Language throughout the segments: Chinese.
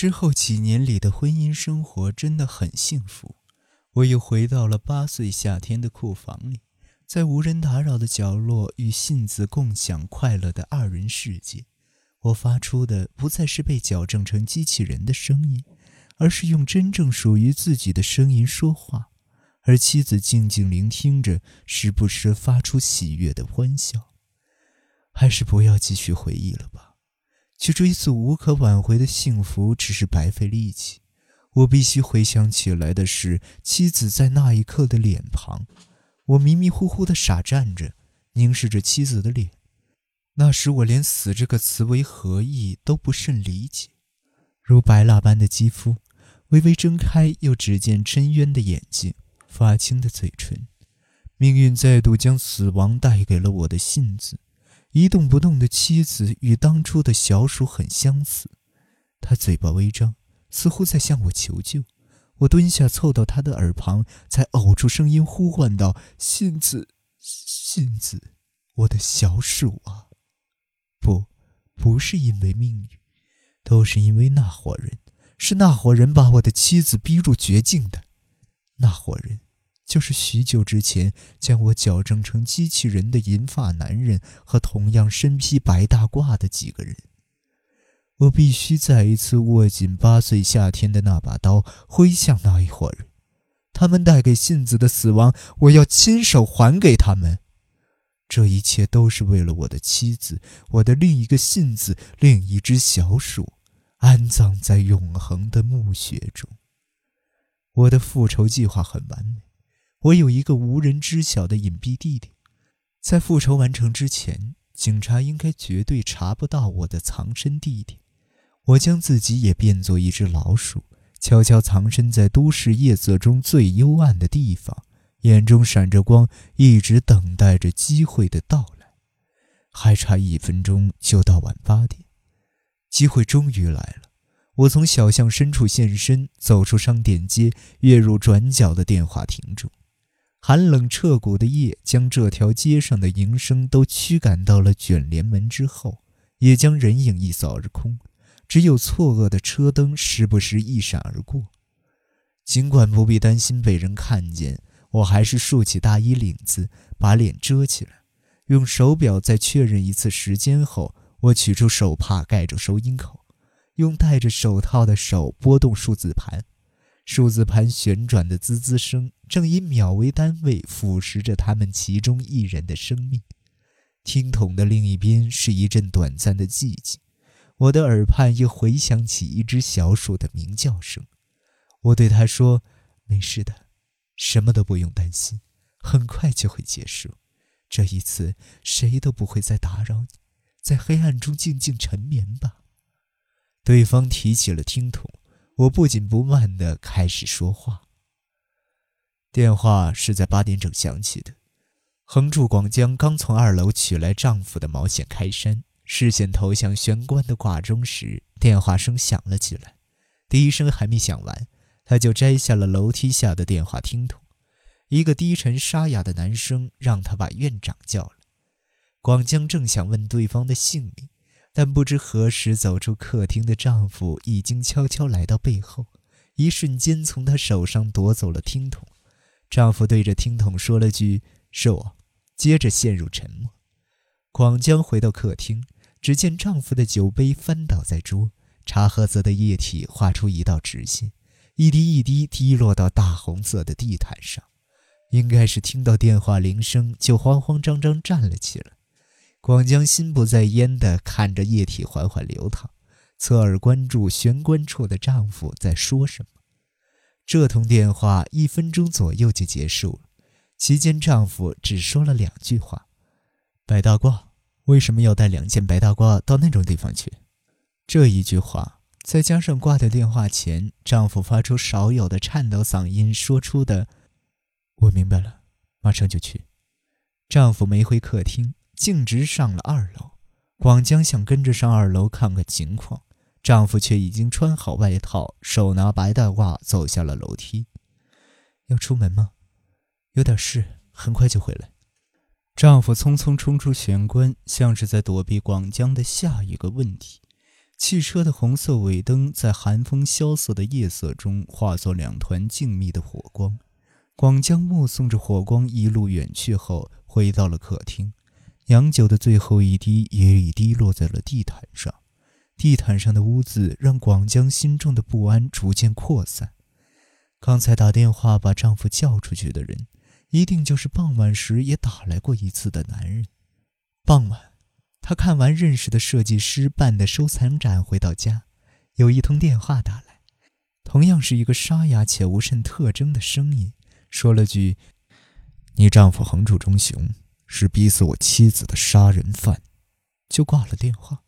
之后几年里的婚姻生活真的很幸福。我又回到了八岁夏天的库房里，在无人打扰的角落与信子共享快乐的二人世界。我发出的不再是被矫正成机器人的声音，而是用真正属于自己的声音说话。而妻子静静聆听着，时不时发出喜悦的欢笑。还是不要继续回忆了吧，去追溯无可挽回的幸福，只是白费力气。我必须回想起来的是妻子在那一刻的脸庞。我迷迷糊糊地傻站着，凝视着妻子的脸。那时我连“死”这个词为何意都不甚理解。如白蜡般的肌肤，微微睁开又只见深渊的眼睛。发青的嘴唇，命运再度将死亡带给了我的信子。一动不动的妻子与当初的小鼠很相似，她嘴巴微张，似乎在向我求救。我蹲下，凑到她的耳旁，才呕出声音呼唤道：“信子，信子，我的小鼠啊！”不，不是因为命运，都是因为那伙人，是那伙人把我的妻子逼入绝境的。那伙人，就是许久之前将我矫正成机器人的银发男人和同样身披白大褂的几个人。我必须再一次握紧八岁夏天的那把刀，挥向那一伙人。他们带给信子的死亡，我要亲手还给他们。这一切都是为了我的妻子，我的另一个信子，另一只小鼠，安葬在永恒的墓穴中。我的复仇计划很完美，我有一个无人知晓的隐蔽地点，在复仇完成之前，警察应该绝对查不到我的藏身地点。我将自己也变作一只老鼠，悄悄藏身在都市夜色中最幽暗的地方，眼中闪着光，一直等待着机会的到来。还差一分钟就到晚八点，机会终于来了。我从小巷深处现身，走出商店街，跃入转角的电话亭中。寒冷彻骨的夜将这条街上的营生都驱赶到了卷帘门之后，也将人影一扫而空。只有错愕的车灯时不时一闪而过。尽管不必担心被人看见，我还是竖起大衣领子，把脸遮起来。用手表再确认一次时间后，我取出手帕盖住收音口。用戴着手套的手拨动数字盘，数字盘旋转的滋滋声正以秒为单位腐蚀着他们其中一人的生命。听筒的另一边是一阵短暂的寂静，我的耳畔又回响起一只小鼠的鸣叫声。我对他说：“没事的，什么都不用担心，很快就会结束。这一次，谁都不会再打扰你，在黑暗中静静沉眠吧。”对方提起了听筒，我不紧不慢地开始说话。电话是在八点整响起的。横柱广江刚从二楼取来丈夫的毛线开衫，视线投向玄关的挂钟时，电话声响了起来。第一声还没响完，他就摘下了楼梯下的电话听筒。一个低沉沙哑的男声让他把院长叫了。广江正想问对方的姓名。但不知何时走出客厅的丈夫已经悄悄来到背后，一瞬间从她手上夺走了听筒。丈夫对着听筒说了句“是我”，接着陷入沉默。广江回到客厅，只见丈夫的酒杯翻倒在桌，茶褐色的液体画出一道直线，一滴一滴滴落到大红色的地毯上。应该是听到电话铃声，就慌慌张张站了起来。广江心不在焉地看着液体缓缓流淌，侧耳关注玄关处的丈夫在说什么。这通电话一分钟左右就结束了，期间丈夫只说了两句话：“白大褂，为什么要带两件白大褂到那种地方去？”这一句话，再加上挂掉电话前丈夫发出少有的颤抖嗓音说出的：“我明白了，马上就去。”丈夫没回客厅。径直上了二楼，广江想跟着上二楼看看情况，丈夫却已经穿好外套，手拿白大褂走下了楼梯。要出门吗？有点事，很快就回来。丈夫匆匆冲出玄关，像是在躲避广江的下一个问题。汽车的红色尾灯在寒风萧瑟的夜色中化作两团静谧的火光。广江目送着火光一路远去后，回到了客厅。洋酒的最后一滴也已滴落在了地毯上，地毯上的污渍让广江心中的不安逐渐扩散。刚才打电话把丈夫叫出去的人，一定就是傍晚时也打来过一次的男人。傍晚。他看完认识的设计师办的收藏展，回到家，有一通电话打来，同样是一个沙哑且无甚特征的声音，说了句：“你丈夫横柱中雄是逼死我妻子的杀人犯。”就挂了电话。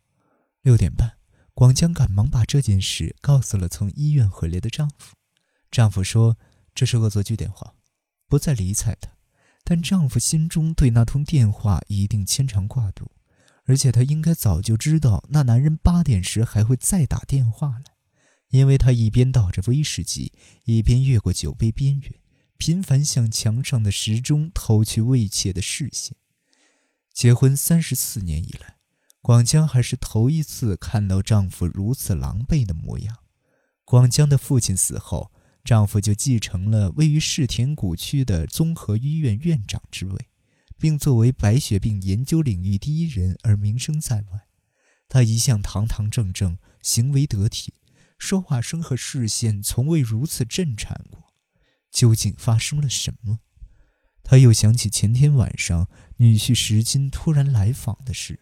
六点半，广江赶忙把这件事告诉了从医院回来的丈夫。丈夫说：“这是恶作剧电话，不再理睬他。”但丈夫心中对那通电话一定牵肠挂肚。而且他应该早就知道那男人八点时还会再打电话来，因为他一边倒着威士忌，一边越过酒杯边缘，频繁向墙上的时钟投去慰藉的视线。结婚三十四年以来，广江还是头一次看到丈夫如此狼狈的模样。广江的父亲死后，丈夫就继承了位于世田谷区的综合医院院长之位。并作为白血病研究领域第一人而名声在外。他一向堂堂正正，行为得体，说话声和视线从未如此震颤过。究竟发生了什么？他又想起前天晚上女婿石金突然来访的事。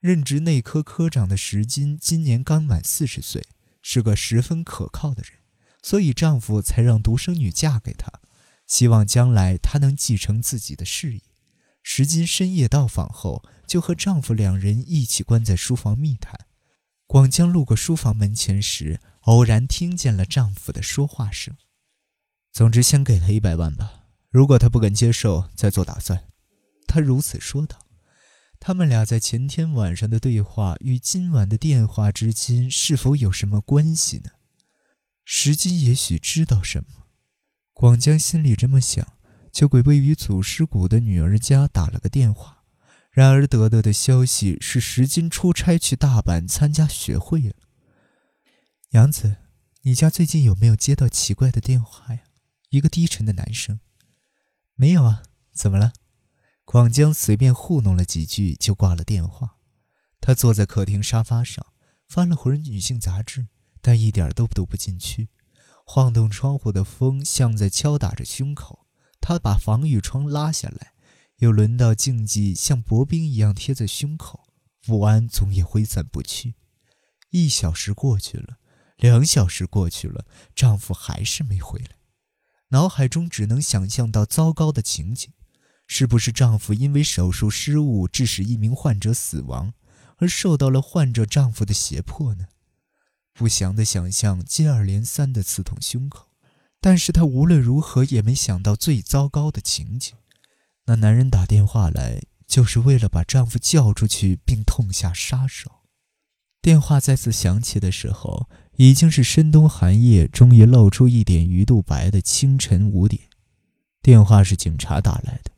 任职内科科长的石金今年刚满四十岁，是个十分可靠的人，所以丈夫才让独生女嫁给他，希望将来她能继承自己的事业。石金深夜到访后，就和丈夫两人一起关在书房密谈。广江路过书房门前时，偶然听见了丈夫的说话声。总之，先给他一百万吧。如果他不肯接受，再做打算。他如此说道。他们俩在前天晚上的对话与今晚的电话之间是否有什么关系呢？石金也许知道什么。广江心里这么想。就给位于祖师谷的女儿家打了个电话，然而得到的消息是石金出差去大阪参加学会了。杨子，你家最近有没有接到奇怪的电话呀？一个低沉的男声。没有啊，怎么了？广江随便糊弄了几句就挂了电话。他坐在客厅沙发上，翻了会儿女性杂志，但一点都读不进去。晃动窗户的风像在敲打着胸口。他把防雨窗拉下来，又轮到静寂像薄冰一样贴在胸口，不安总也挥散不去。一小时过去了，两小时过去了，丈夫还是没回来。脑海中只能想象到糟糕的情景：是不是丈夫因为手术失误致使一名患者死亡，而受到了患者丈夫的胁迫呢？不祥的想象接二连三地刺痛胸口。但是她无论如何也没想到最糟糕的情景：那男人打电话来，就是为了把丈夫叫出去，并痛下杀手。电话再次响起的时候，已经是深冬寒夜，终于露出一点鱼肚白的清晨五点。电话是警察打来的，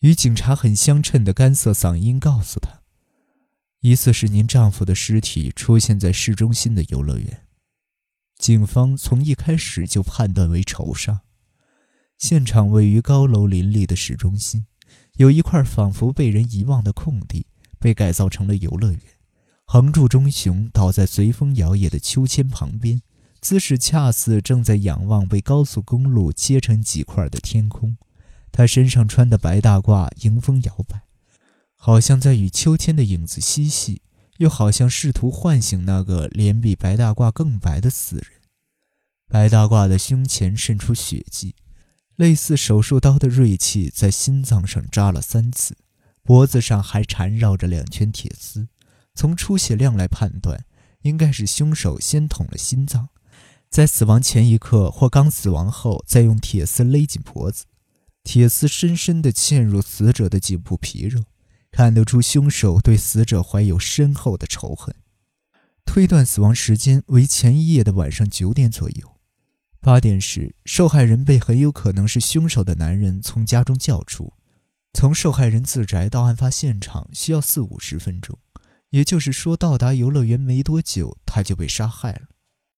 与警察很相称的干涩嗓音告诉他：“疑似是您丈夫的尸体出现在市中心的游乐园。”警方从一开始就判断为仇杀。现场位于高楼林立的市中心，有一块仿佛被人遗忘的空地，被改造成了游乐园。横柱中雄倒在随风摇曳的秋千旁边，姿势恰似正在仰望被高速公路切成几块的天空。他身上穿的白大褂迎风摇摆，好像在与秋千的影子嬉戏。又好像试图唤醒那个脸比白大褂更白的死人。白大褂的胸前渗出血迹，类似手术刀的锐器在心脏上扎了三次，脖子上还缠绕着两圈铁丝。从出血量来判断，应该是凶手先捅了心脏，在死亡前一刻或刚死亡后再用铁丝勒紧脖子，铁丝深深地嵌入死者的颈部皮肉。看得出，凶手对死者怀有深厚的仇恨。推断死亡时间为前一夜的晚上九点左右。八点时，受害人被很有可能是凶手的男人从家中叫出。从受害人自宅到案发现场需要四五十分钟，也就是说，到达游乐园没多久，他就被杀害了。